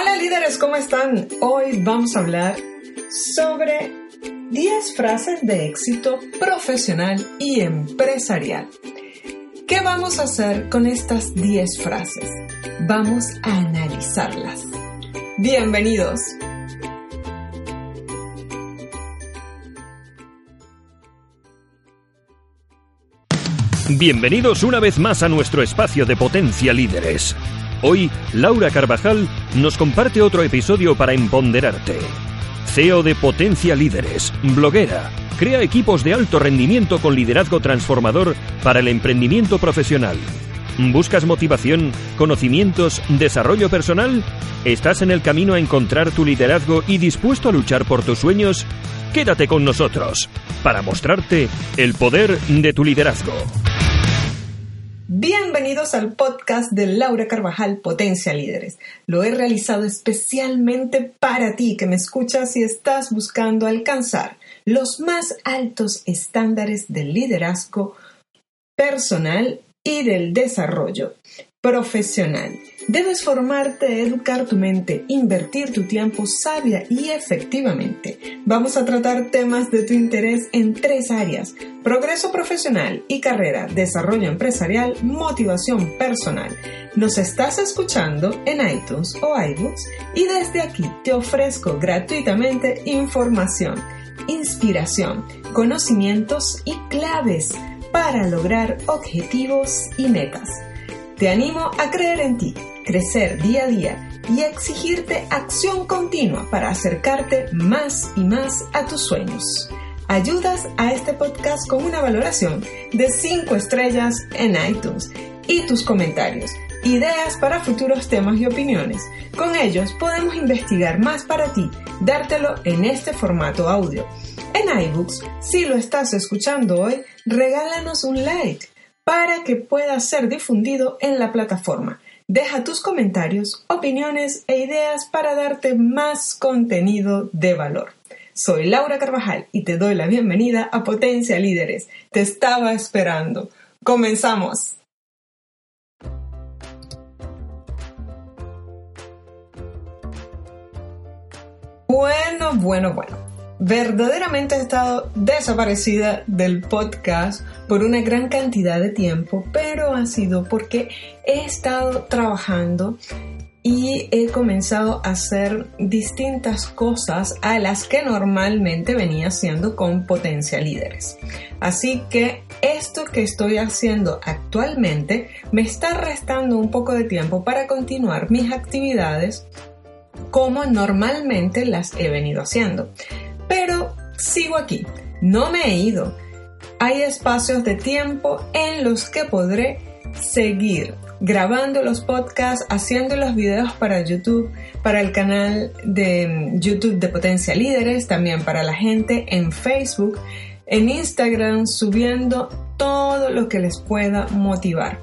Hola líderes, ¿cómo están? Hoy vamos a hablar sobre 10 frases de éxito profesional y empresarial. ¿Qué vamos a hacer con estas 10 frases? Vamos a analizarlas. Bienvenidos. Bienvenidos una vez más a nuestro espacio de Potencia Líderes. Hoy, Laura Carvajal nos comparte otro episodio para empoderarte. CEO de Potencia Líderes, bloguera, crea equipos de alto rendimiento con liderazgo transformador para el emprendimiento profesional. ¿Buscas motivación, conocimientos, desarrollo personal? ¿Estás en el camino a encontrar tu liderazgo y dispuesto a luchar por tus sueños? Quédate con nosotros para mostrarte el poder de tu liderazgo. Bienvenidos al podcast de Laura Carvajal, Potencia Líderes. Lo he realizado especialmente para ti que me escuchas y estás buscando alcanzar los más altos estándares del liderazgo personal y del desarrollo profesional. Debes formarte, educar tu mente, invertir tu tiempo sabia y efectivamente. Vamos a tratar temas de tu interés en tres áreas. Progreso profesional y carrera, desarrollo empresarial, motivación personal. Nos estás escuchando en iTunes o iBooks y desde aquí te ofrezco gratuitamente información, inspiración, conocimientos y claves para lograr objetivos y metas. Te animo a creer en ti, crecer día a día y exigirte acción continua para acercarte más y más a tus sueños. Ayudas a este podcast con una valoración de 5 estrellas en iTunes y tus comentarios, ideas para futuros temas y opiniones. Con ellos podemos investigar más para ti, dártelo en este formato audio. En iBooks, si lo estás escuchando hoy, regálanos un like para que pueda ser difundido en la plataforma. Deja tus comentarios, opiniones e ideas para darte más contenido de valor. Soy Laura Carvajal y te doy la bienvenida a Potencia Líderes. Te estaba esperando. Comenzamos. Bueno, bueno, bueno verdaderamente he estado desaparecida del podcast por una gran cantidad de tiempo, pero ha sido porque he estado trabajando y he comenzado a hacer distintas cosas a las que normalmente venía haciendo con potencia líderes. Así que esto que estoy haciendo actualmente me está restando un poco de tiempo para continuar mis actividades como normalmente las he venido haciendo. Pero sigo aquí, no me he ido. Hay espacios de tiempo en los que podré seguir grabando los podcasts, haciendo los videos para YouTube, para el canal de YouTube de Potencia Líderes, también para la gente en Facebook, en Instagram, subiendo todo lo que les pueda motivar.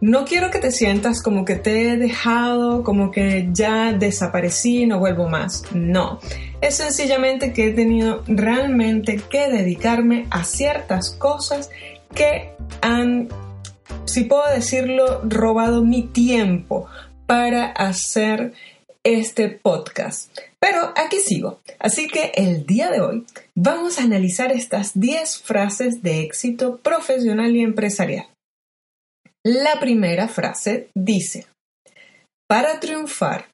No quiero que te sientas como que te he dejado, como que ya desaparecí, no vuelvo más. No, es sencillamente que he tenido realmente que dedicarme a ciertas cosas que han, si puedo decirlo, robado mi tiempo para hacer este podcast. Pero aquí sigo. Así que el día de hoy vamos a analizar estas 10 frases de éxito profesional y empresarial. La primera frase dice, para triunfar,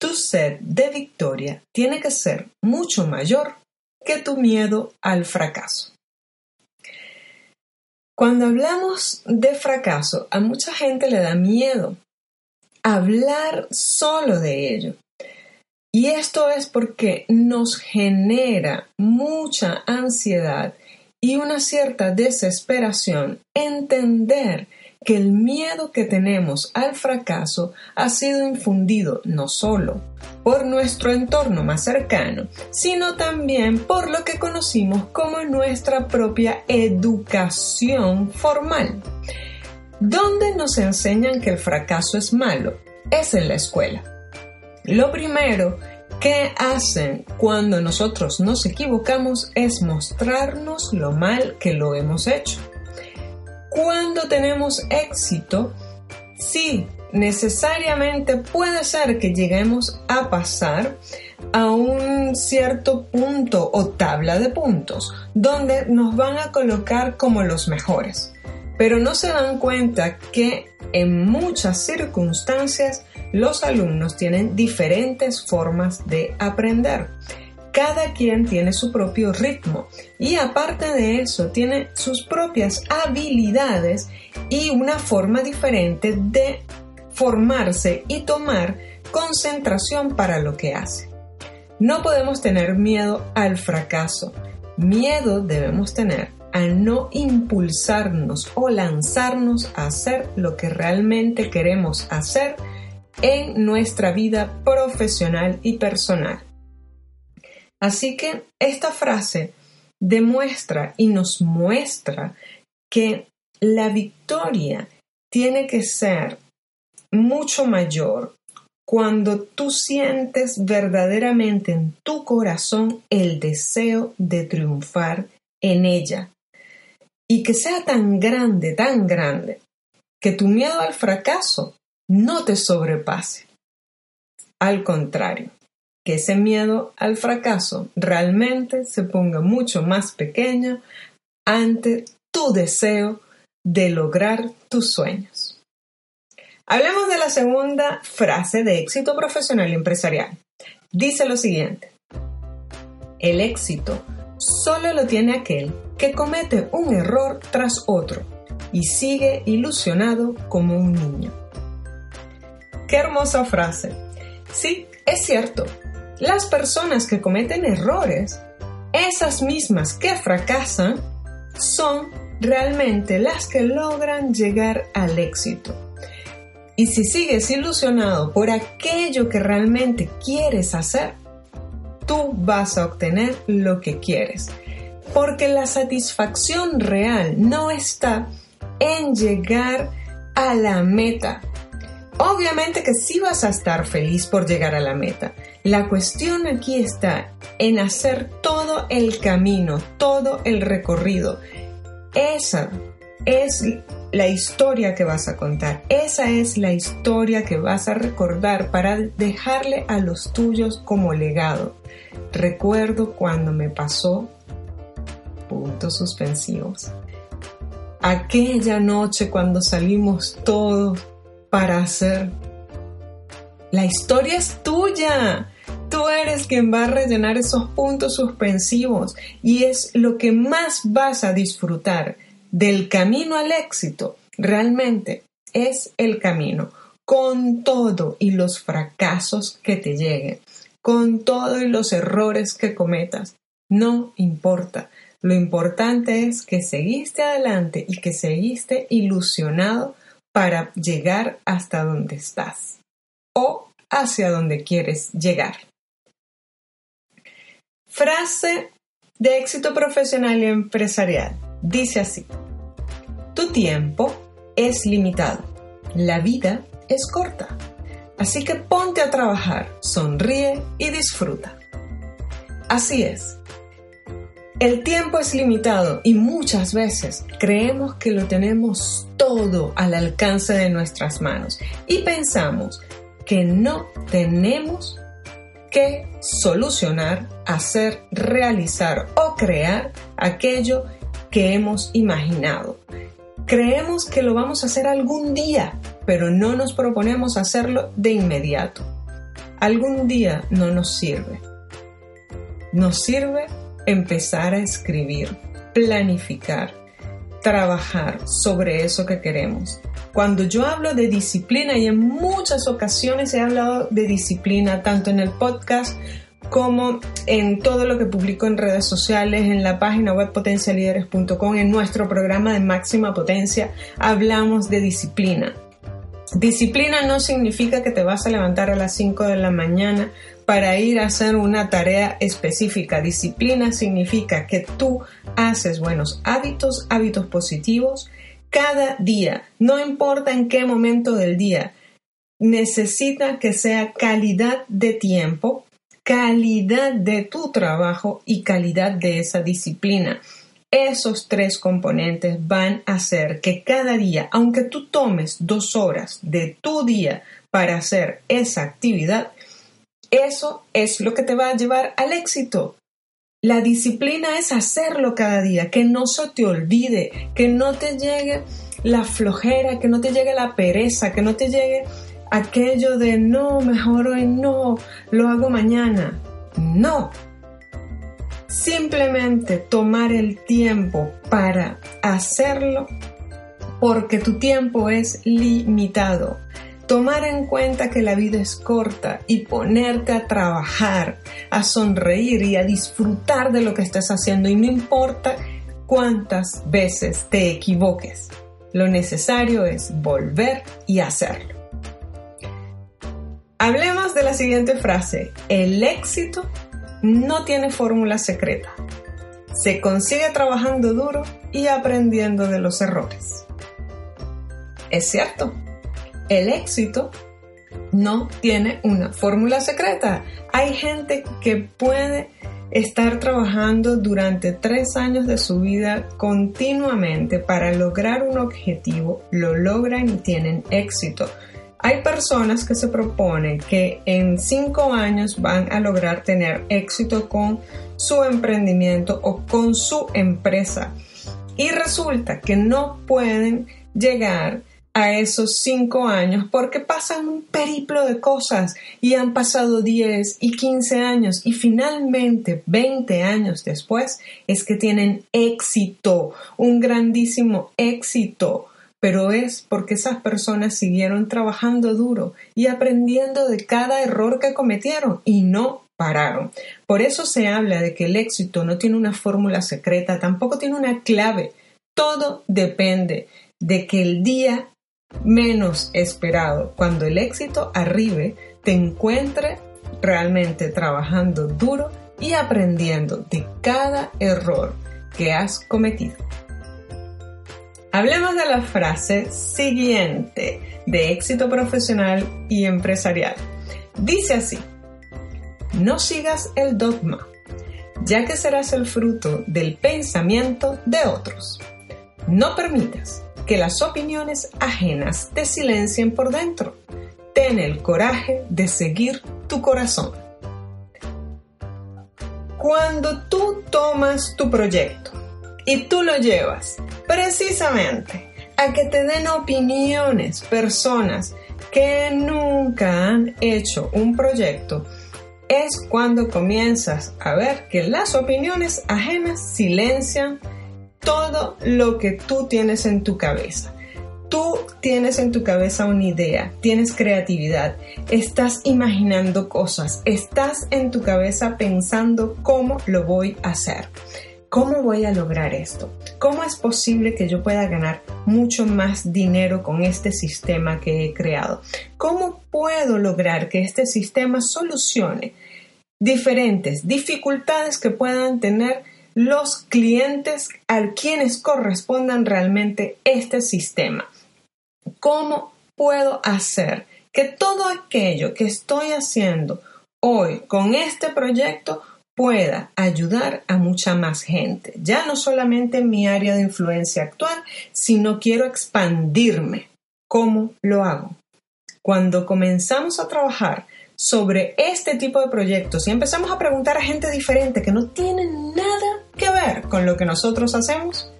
tu sed de victoria tiene que ser mucho mayor que tu miedo al fracaso. Cuando hablamos de fracaso, a mucha gente le da miedo hablar solo de ello. Y esto es porque nos genera mucha ansiedad y una cierta desesperación entender que el miedo que tenemos al fracaso ha sido infundido no solo por nuestro entorno más cercano, sino también por lo que conocimos como nuestra propia educación formal. ¿Dónde nos enseñan que el fracaso es malo? Es en la escuela. Lo primero que hacen cuando nosotros nos equivocamos es mostrarnos lo mal que lo hemos hecho. Cuando tenemos éxito, sí, necesariamente puede ser que lleguemos a pasar a un cierto punto o tabla de puntos donde nos van a colocar como los mejores. Pero no se dan cuenta que en muchas circunstancias los alumnos tienen diferentes formas de aprender. Cada quien tiene su propio ritmo y aparte de eso tiene sus propias habilidades y una forma diferente de formarse y tomar concentración para lo que hace. No podemos tener miedo al fracaso. Miedo debemos tener a no impulsarnos o lanzarnos a hacer lo que realmente queremos hacer en nuestra vida profesional y personal. Así que esta frase demuestra y nos muestra que la victoria tiene que ser mucho mayor cuando tú sientes verdaderamente en tu corazón el deseo de triunfar en ella. Y que sea tan grande, tan grande, que tu miedo al fracaso no te sobrepase. Al contrario, que ese miedo al fracaso realmente se ponga mucho más pequeño ante tu deseo de lograr tus sueños. Hablemos de la segunda frase de éxito profesional y empresarial. Dice lo siguiente. El éxito solo lo tiene aquel que comete un error tras otro y sigue ilusionado como un niño. Qué hermosa frase. Sí, es cierto. Las personas que cometen errores, esas mismas que fracasan, son realmente las que logran llegar al éxito. Y si sigues ilusionado por aquello que realmente quieres hacer, tú vas a obtener lo que quieres. Porque la satisfacción real no está en llegar a la meta. Obviamente que sí vas a estar feliz por llegar a la meta. La cuestión aquí está en hacer todo el camino, todo el recorrido. Esa es la historia que vas a contar. Esa es la historia que vas a recordar para dejarle a los tuyos como legado. Recuerdo cuando me pasó puntos suspensivos. Aquella noche cuando salimos todos para hacer. La historia es tuya. Tú eres quien va a rellenar esos puntos suspensivos y es lo que más vas a disfrutar del camino al éxito, realmente es el camino, con todo y los fracasos que te lleguen, con todo y los errores que cometas. No importa. Lo importante es que seguiste adelante y que seguiste ilusionado para llegar hasta donde estás o hacia donde quieres llegar. Frase de éxito profesional y empresarial. Dice así, tu tiempo es limitado, la vida es corta, así que ponte a trabajar, sonríe y disfruta. Así es, el tiempo es limitado y muchas veces creemos que lo tenemos todo al alcance de nuestras manos y pensamos que no tenemos que solucionar, hacer, realizar o crear aquello que hemos imaginado. Creemos que lo vamos a hacer algún día, pero no nos proponemos hacerlo de inmediato. Algún día no nos sirve. Nos sirve empezar a escribir, planificar, trabajar sobre eso que queremos. Cuando yo hablo de disciplina, y en muchas ocasiones he hablado de disciplina, tanto en el podcast como en todo lo que publico en redes sociales, en la página web potencialíderes.com, en nuestro programa de máxima potencia, hablamos de disciplina. Disciplina no significa que te vas a levantar a las 5 de la mañana para ir a hacer una tarea específica. Disciplina significa que tú haces buenos hábitos, hábitos positivos, cada día, no importa en qué momento del día. Necesita que sea calidad de tiempo calidad de tu trabajo y calidad de esa disciplina. Esos tres componentes van a hacer que cada día, aunque tú tomes dos horas de tu día para hacer esa actividad, eso es lo que te va a llevar al éxito. La disciplina es hacerlo cada día, que no se te olvide, que no te llegue la flojera, que no te llegue la pereza, que no te llegue aquello de no, mejor hoy no, lo hago mañana. No. Simplemente tomar el tiempo para hacerlo porque tu tiempo es limitado. Tomar en cuenta que la vida es corta y ponerte a trabajar, a sonreír y a disfrutar de lo que estás haciendo y no importa cuántas veces te equivoques. Lo necesario es volver y hacerlo. Hablemos de la siguiente frase. El éxito no tiene fórmula secreta. Se consigue trabajando duro y aprendiendo de los errores. Es cierto, el éxito no tiene una fórmula secreta. Hay gente que puede estar trabajando durante tres años de su vida continuamente para lograr un objetivo, lo logran y tienen éxito. Hay personas que se proponen que en cinco años van a lograr tener éxito con su emprendimiento o con su empresa. Y resulta que no pueden llegar a esos cinco años porque pasan un periplo de cosas y han pasado 10 y 15 años y finalmente 20 años después es que tienen éxito, un grandísimo éxito pero es porque esas personas siguieron trabajando duro y aprendiendo de cada error que cometieron y no pararon. Por eso se habla de que el éxito no tiene una fórmula secreta, tampoco tiene una clave. Todo depende de que el día menos esperado, cuando el éxito arribe, te encuentre realmente trabajando duro y aprendiendo de cada error que has cometido. Hablemos de la frase siguiente de éxito profesional y empresarial. Dice así, no sigas el dogma, ya que serás el fruto del pensamiento de otros. No permitas que las opiniones ajenas te silencien por dentro. Ten el coraje de seguir tu corazón. Cuando tú tomas tu proyecto y tú lo llevas precisamente a que te den opiniones personas que nunca han hecho un proyecto, es cuando comienzas a ver que las opiniones ajenas silencian todo lo que tú tienes en tu cabeza. Tú tienes en tu cabeza una idea, tienes creatividad, estás imaginando cosas, estás en tu cabeza pensando cómo lo voy a hacer. ¿Cómo voy a lograr esto? ¿Cómo es posible que yo pueda ganar mucho más dinero con este sistema que he creado? ¿Cómo puedo lograr que este sistema solucione diferentes dificultades que puedan tener los clientes a quienes correspondan realmente este sistema? ¿Cómo puedo hacer que todo aquello que estoy haciendo hoy con este proyecto pueda ayudar a mucha más gente, ya no solamente en mi área de influencia actual, sino quiero expandirme. ¿Cómo lo hago? Cuando comenzamos a trabajar sobre este tipo de proyectos y empezamos a preguntar a gente diferente que no tiene nada que ver con lo que nosotros hacemos,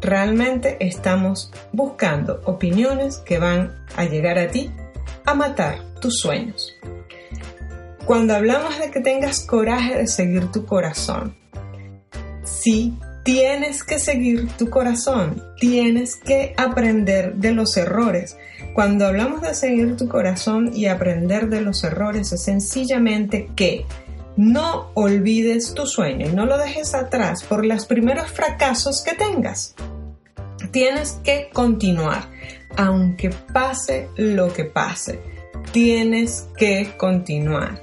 realmente estamos buscando opiniones que van a llegar a ti a matar tus sueños. Cuando hablamos de que tengas coraje de seguir tu corazón, sí, tienes que seguir tu corazón, tienes que aprender de los errores. Cuando hablamos de seguir tu corazón y aprender de los errores, es sencillamente que no olvides tu sueño y no lo dejes atrás por los primeros fracasos que tengas. Tienes que continuar, aunque pase lo que pase. Tienes que continuar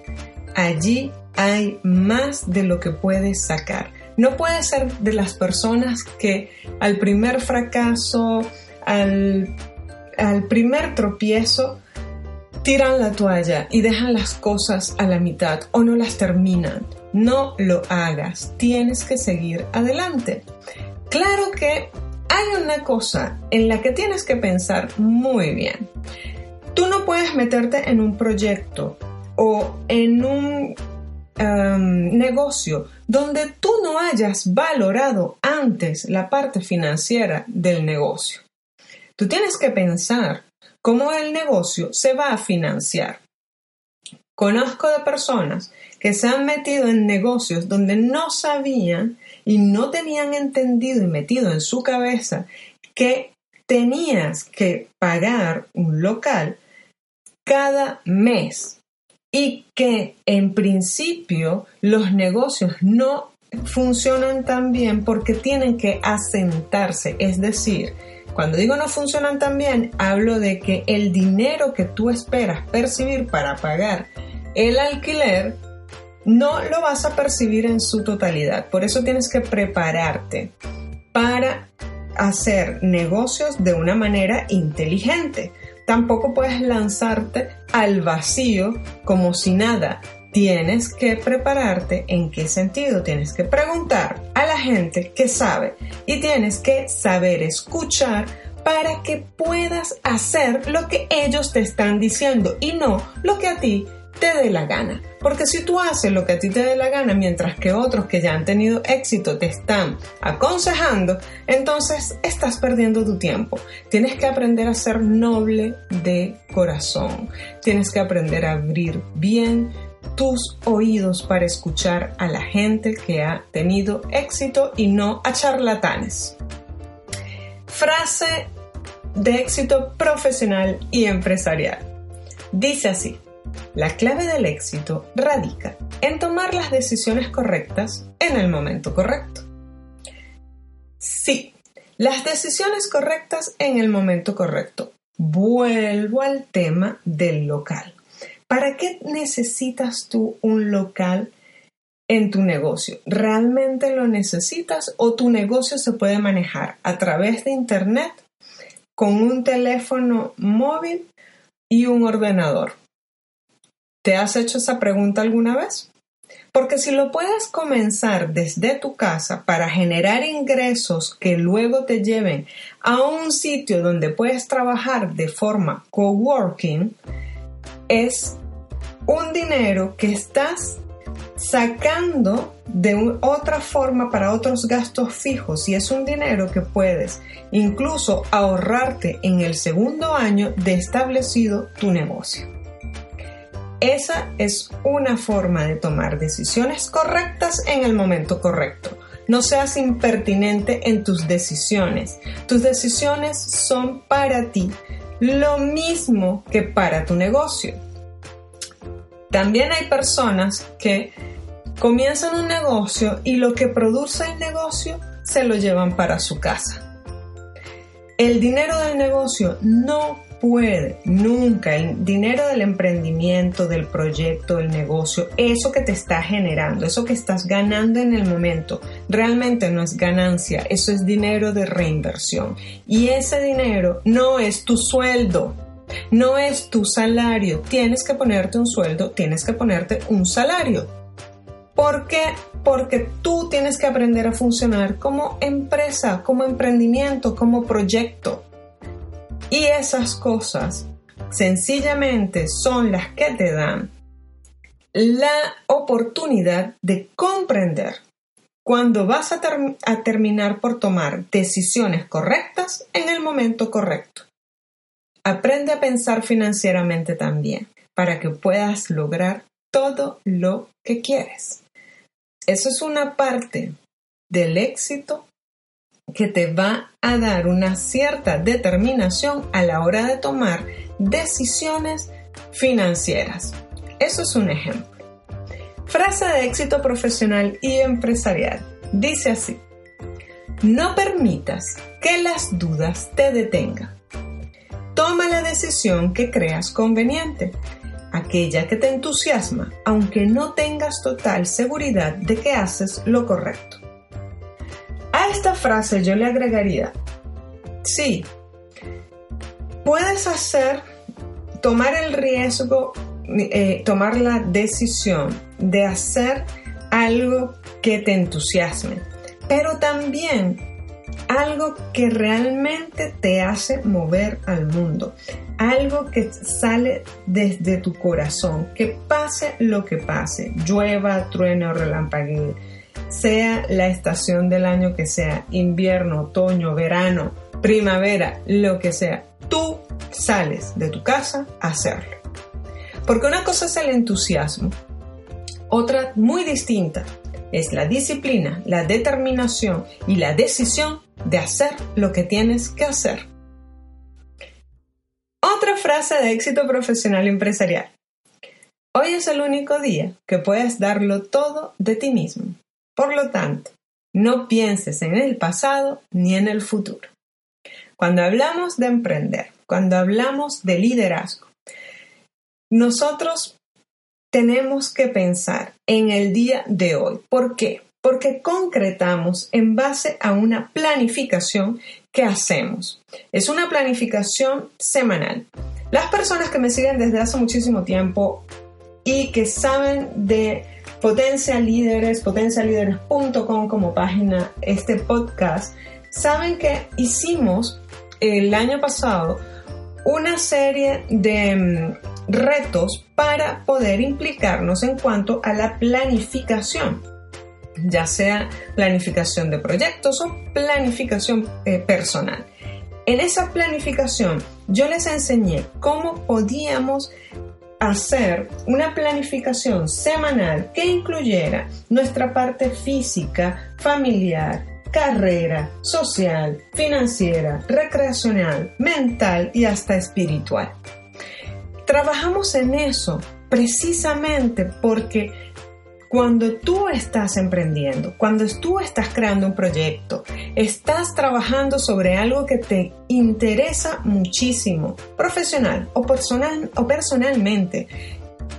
allí hay más de lo que puedes sacar. No puedes ser de las personas que al primer fracaso, al, primer tropiezo, tiran la toalla y dejan las cosas a la mitad o no las terminan. No lo hagas, tienes que seguir adelante. Claro que hay una cosa en la que tienes que pensar muy bien. Tú no puedes meterte en un proyecto o en un em, negocio donde tú no hayas valorado antes la parte financiera del negocio. Tú tienes que pensar cómo el negocio se va a financiar. Conozco de personas que se han metido en negocios donde no sabían y no tenían entendido y metido en su cabeza que tenías que pagar un local cada mes y que en principio los negocios no funcionan tan bien porque tienen que asentarse, es decir, cuando digo no funcionan tan bien, hablo de que el dinero que tú esperas percibir para pagar el alquiler no lo vas a percibir en su totalidad. Por eso tienes que prepararte para hacer negocios de una manera inteligente. Tampoco puedes lanzarte al vacío como si nada. Tienes que prepararte en qué sentido. Tienes que preguntar a la gente que sabe y tienes que saber escuchar para que puedas hacer lo que ellos te están diciendo y no lo que a ti te dé la gana. Porque si tú haces lo que a ti te dé la gana mientras que otros que ya han tenido éxito te están aconsejando, entonces estás perdiendo tu tiempo. Tienes que aprender a ser noble de corazón. Tienes que aprender a abrir bien tus oídos para escuchar a la gente que ha tenido éxito y no a charlatanes. Frase de éxito profesional y empresarial. Dice así. La clave del éxito radica en tomar las decisiones correctas en el momento correcto. Sí, las decisiones correctas en el momento correcto. Vuelvo al tema del local. ¿Para qué necesitas tú un local en tu negocio? ¿Realmente lo necesitas o tu negocio se puede manejar a través de Internet con un teléfono móvil y un ordenador? ¿Te has hecho esa pregunta alguna vez? Porque si lo puedes comenzar desde tu casa para generar ingresos que luego te lleven a un sitio donde puedes trabajar de forma coworking, es un dinero que estás sacando de otra forma para otros gastos fijos y es un dinero que puedes incluso ahorrarte en el segundo año de establecido tu negocio. Esa es una forma de tomar decisiones correctas en el momento correcto. No seas impertinente en tus decisiones. Tus decisiones son para ti lo mismo que para tu negocio. También hay personas que comienzan un negocio y lo que produce el negocio se lo llevan para su casa. El dinero del negocio no puede nunca, el dinero del emprendimiento, del proyecto, del negocio, eso que te está generando, eso que estás ganando en el momento, realmente no es ganancia, eso es dinero de reinversión. Y ese dinero no es tu sueldo, no es tu salario. Tienes que ponerte un sueldo, tienes que ponerte un salario. ¿Por qué? Porque tú tienes que aprender a funcionar como empresa, como emprendimiento, como proyecto. Y esas cosas sencillamente son las que te dan la oportunidad de comprender cuando vas a, terminar por tomar decisiones correctas en el momento correcto. Aprende a pensar financieramente también para que puedas lograr todo lo que quieres. Eso es una parte del éxito que te va a dar una cierta determinación a la hora de tomar decisiones financieras. Eso es un ejemplo. Frase de éxito profesional y empresarial. Dice así, no permitas que las dudas te detengan. Toma la decisión que creas conveniente, aquella que te entusiasma, aunque no tengas total seguridad de que haces lo correcto. Esta frase yo le agregaría, sí, puedes hacer, tomar el riesgo, eh, tomar la decisión de hacer algo que te entusiasme, pero también algo que realmente te hace mover al mundo, algo que sale desde tu corazón, que pase lo que pase, llueva, truene o relampaguee, sea la estación del año que sea, invierno, otoño, verano, primavera, lo que sea, tú sales de tu casa a hacerlo. Porque una cosa es el entusiasmo, otra muy distinta es la disciplina, la determinación y la decisión de hacer lo que tienes que hacer. Otra frase de éxito profesional empresarial. Hoy es el único día que puedes darlo todo de ti mismo. Por lo tanto, no pienses en el pasado ni en el futuro. Cuando hablamos de emprender, cuando hablamos de liderazgo, nosotros tenemos que pensar en el día de hoy. ¿Por qué? Porque concretamos en base a una planificación que hacemos. Es una planificación semanal. Las personas que me siguen desde hace muchísimo tiempo y que saben de Potencia Líderes, potencialíderes.com como página, este podcast, saben que hicimos el año pasado una serie de mm, retos para poder implicarnos en cuanto a la planificación, ya sea planificación de proyectos o planificación eh, personal. En esa planificación yo les enseñé cómo podíamos hacer una planificación semanal que incluyera nuestra parte física, familiar, carrera, social, financiera, recreacional, mental y hasta espiritual. Trabajamos en eso precisamente porque cuando tú estás emprendiendo, cuando tú estás creando un proyecto, estás trabajando sobre algo que te interesa muchísimo, profesional o, personal, o personalmente,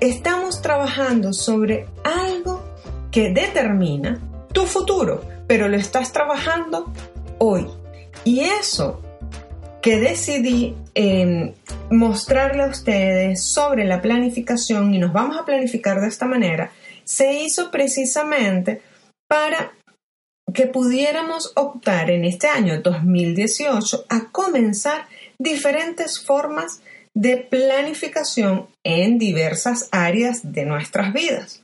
estamos trabajando sobre algo que determina tu futuro, pero lo estás trabajando hoy. Y eso que decidí em, mostrarle a ustedes sobre la planificación y nos vamos a planificar de esta manera, se hizo precisamente para que pudiéramos optar en este año 2018 a comenzar diferentes formas de planificación en diversas áreas de nuestras vidas.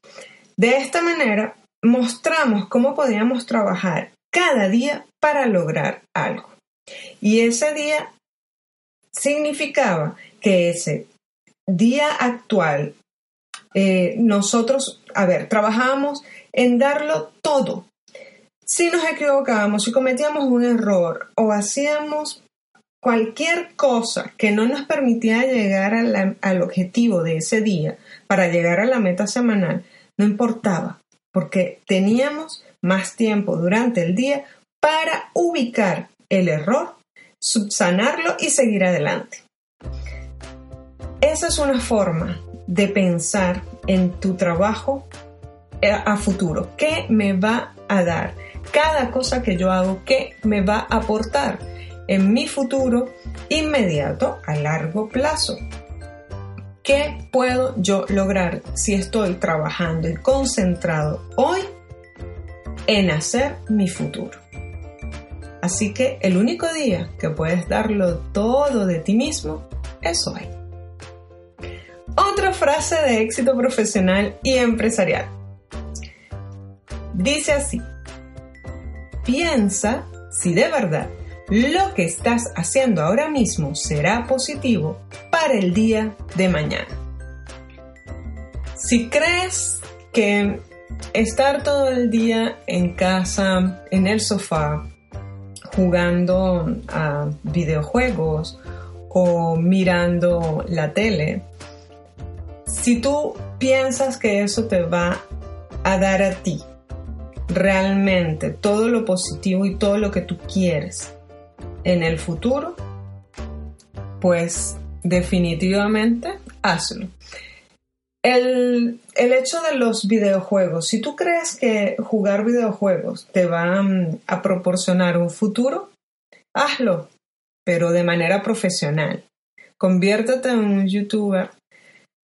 De esta manera, mostramos cómo podíamos trabajar cada día para lograr algo. Y ese día significaba que ese día actual eh, nosotros, a ver, trabajábamos en darlo todo. Si nos equivocábamos, si cometíamos un error o hacíamos cualquier cosa que no nos permitía llegar al objetivo de ese día para llegar a la meta semanal, no importaba, porque teníamos más tiempo durante el día para ubicar el error, subsanarlo y seguir adelante. Esa es una forma de pensar en tu trabajo a futuro. ¿Qué me va a dar? Cada cosa que yo hago, ¿qué me va a aportar en mi futuro inmediato a largo plazo? ¿Qué puedo yo lograr si estoy trabajando y concentrado hoy en hacer mi futuro? Así que el único día que puedes darlo todo de ti mismo es hoy. Otra frase de éxito profesional y empresarial. Dice así, piensa si de verdad lo que estás haciendo ahora mismo será positivo para el día de mañana. Si crees que estar todo el día en casa, en el sofá, jugando a videojuegos o mirando la tele, si tú piensas que eso te va a dar a ti realmente todo lo positivo y todo lo que tú quieres en el futuro, pues definitivamente hazlo. El, hecho de los videojuegos, si tú crees que jugar videojuegos te va mm, a proporcionar un futuro, hazlo, pero de manera profesional. Conviértete en un youtuber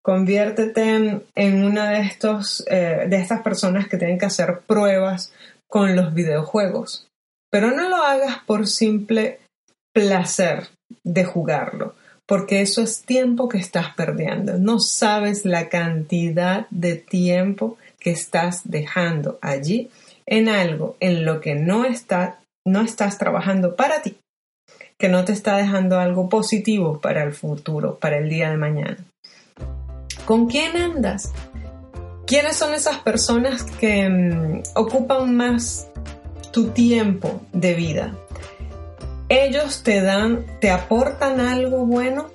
conviértete en, una de, estos, eh, de estas personas que tienen que hacer pruebas con los videojuegos. pero no lo hagas por simple placer de jugarlo, porque eso es tiempo que estás perdiendo. No sabes la cantidad de tiempo que estás dejando allí en algo en lo que no, está, no estás trabajando para ti, que no te está dejando algo positivo para el futuro, para el día de mañana. ¿Con quién andas? ¿Quiénes son esas personas que mm, ocupan más tu tiempo de vida? Ellos te dan, te aportan algo bueno,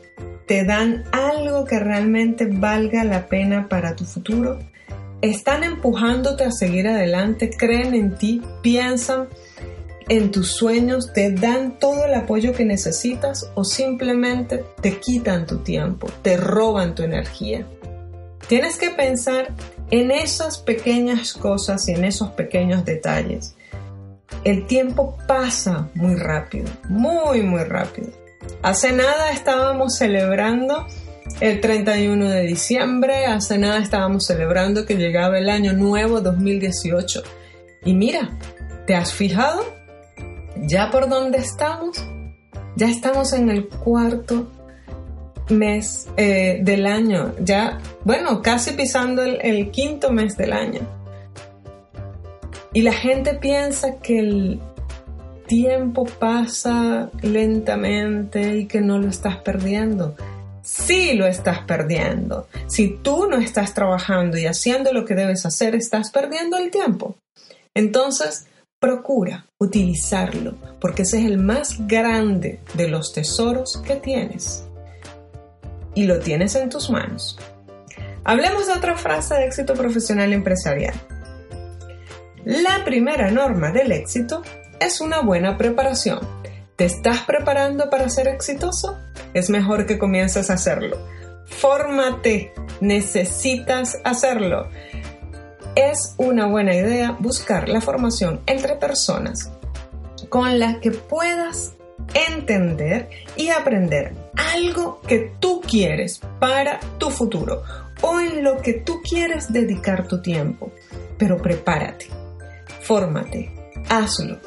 te dan algo que realmente valga la pena para tu futuro. Están empujándote a seguir adelante, creen en ti, piensan en tus sueños, te dan todo el apoyo que necesitas o simplemente te quitan tu tiempo, te roban tu energía. Tienes que pensar en esas pequeñas cosas y en esos pequeños detalles. El tiempo pasa muy rápido, muy, muy rápido. Hace nada estábamos celebrando el 31 de diciembre, hace nada estábamos celebrando que llegaba el año nuevo 2018. Y mira, ¿te has fijado? ¿Ya por dónde estamos? Ya estamos en el cuarto mes eh, del año, ya, bueno, casi pisando el, el quinto mes del año. Y la gente piensa que el tiempo pasa lentamente y que no lo estás perdiendo. Sí lo estás perdiendo. Si tú no estás trabajando y haciendo lo que debes hacer, estás perdiendo el tiempo. Entonces, procura utilizarlo, porque ese es el más grande de los tesoros que tienes y lo tienes en tus manos. Hablemos de otra frase de éxito profesional empresarial. La primera norma del éxito es una buena preparación. ¿Te estás preparando para ser exitoso? Es mejor que comiences a hacerlo. Fórmate, necesitas hacerlo. Es una buena idea buscar la formación entre personas con las que puedas entender y aprender algo que tú quieres para tu futuro o en lo que tú quieres dedicar tu tiempo. Pero prepárate, fórmate, hazlo.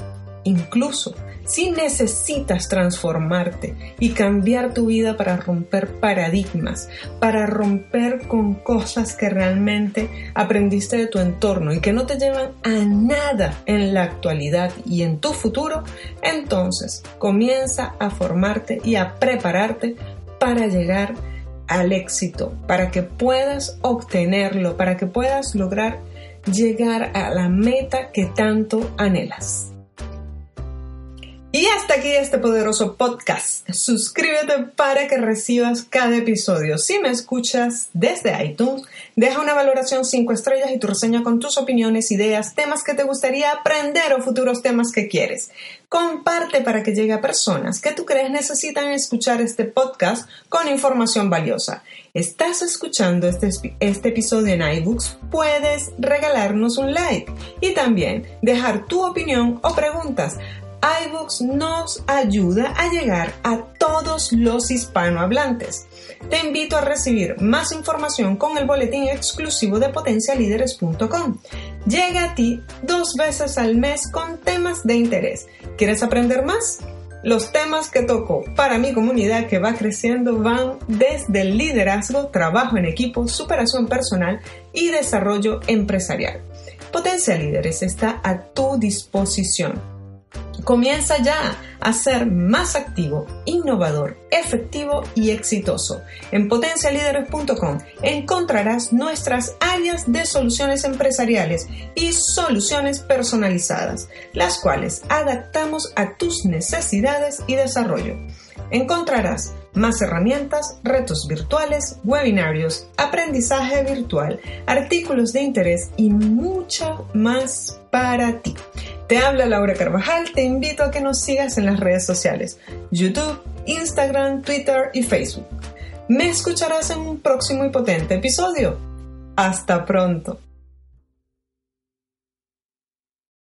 Incluso si necesitas transformarte y cambiar tu vida para romper paradigmas, para romper con cosas que realmente aprendiste de tu entorno y que no te llevan a nada en la actualidad y en tu futuro, entonces comienza a formarte y a prepararte para llegar al éxito, para que puedas obtenerlo, para que puedas lograr llegar a la meta que tanto anhelas. Y hasta aquí este poderoso podcast. Suscríbete para que recibas cada episodio. Si me escuchas desde iTunes, deja una valoración 5 estrellas y tu reseña con tus opiniones, ideas, temas que te gustaría aprender o futuros temas que quieres. Comparte para que llegue a personas que tú crees necesitan escuchar este podcast con información valiosa. ¿Estás escuchando este, este episodio en iBooks? Puedes regalarnos un like y también dejar tu opinión o preguntas iBooks nos ayuda a llegar a todos los hispanohablantes. Te invito a recibir más información con el boletín exclusivo de potencialíderes.com. Llega a ti dos veces al mes con temas de interés. ¿Quieres aprender más? Los temas que toco para mi comunidad que va creciendo van desde el liderazgo, trabajo en equipo, superación personal y desarrollo empresarial. Potencia Líderes está a tu disposición. Comienza ya a ser más activo, innovador, efectivo y exitoso. En potencialíderes.com encontrarás nuestras áreas de soluciones empresariales y soluciones personalizadas, las cuales adaptamos a tus necesidades y desarrollo. Encontrarás más herramientas, retos virtuales, webinarios, aprendizaje virtual, artículos de interés y mucho más para ti. Te habla Laura Carvajal, te invito a que nos sigas en las redes sociales, YouTube, Instagram, Twitter y Facebook. Me escucharás en un próximo y potente episodio. Hasta pronto.